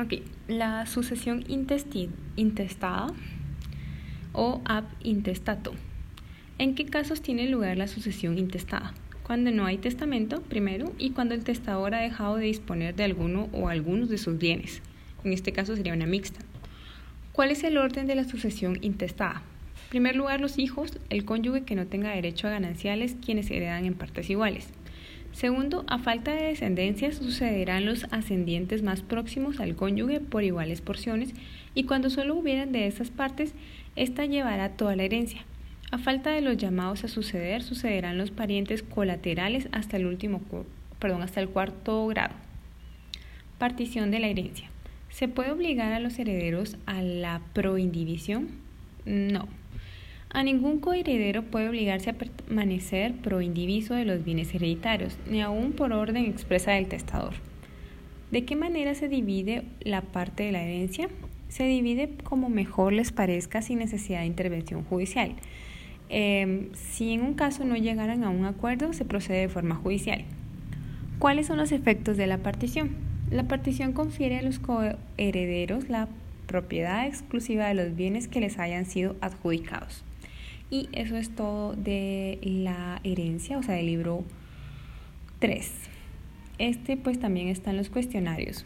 Ok, la sucesión intestada o ab intestato. ¿En qué casos tiene lugar la sucesión intestada? Cuando no hay testamento, primero, y cuando el testador ha dejado de disponer de alguno o algunos de sus bienes. En este caso sería una mixta. ¿Cuál es el orden de la sucesión intestada? En primer lugar, los hijos, el cónyuge que no tenga derecho a gananciales, quienes heredan en partes iguales. Segundo, a falta de descendencia sucederán los ascendientes más próximos al cónyuge por iguales porciones y cuando solo hubieran de esas partes, ésta llevará toda la herencia. A falta de los llamados a suceder, sucederán los parientes colaterales hasta el último, perdón, hasta el cuarto grado. Partición de la herencia. ¿Se puede obligar a los herederos a la proindivisión? No. A ningún coheredero puede obligarse a permanecer proindiviso de los bienes hereditarios, ni aun por orden expresa del testador. ¿De qué manera se divide la parte de la herencia? Se divide como mejor les parezca sin necesidad de intervención judicial. Em, si en un caso no llegaran a un acuerdo, se procede de forma judicial. ¿Cuáles son los efectos de la partición? La partición confiere a los coherederos la propiedad exclusiva de los bienes que les hayan sido adjudicados. Y eso es todo de la herencia, o sea, del libro 3. Este pues también está en los cuestionarios.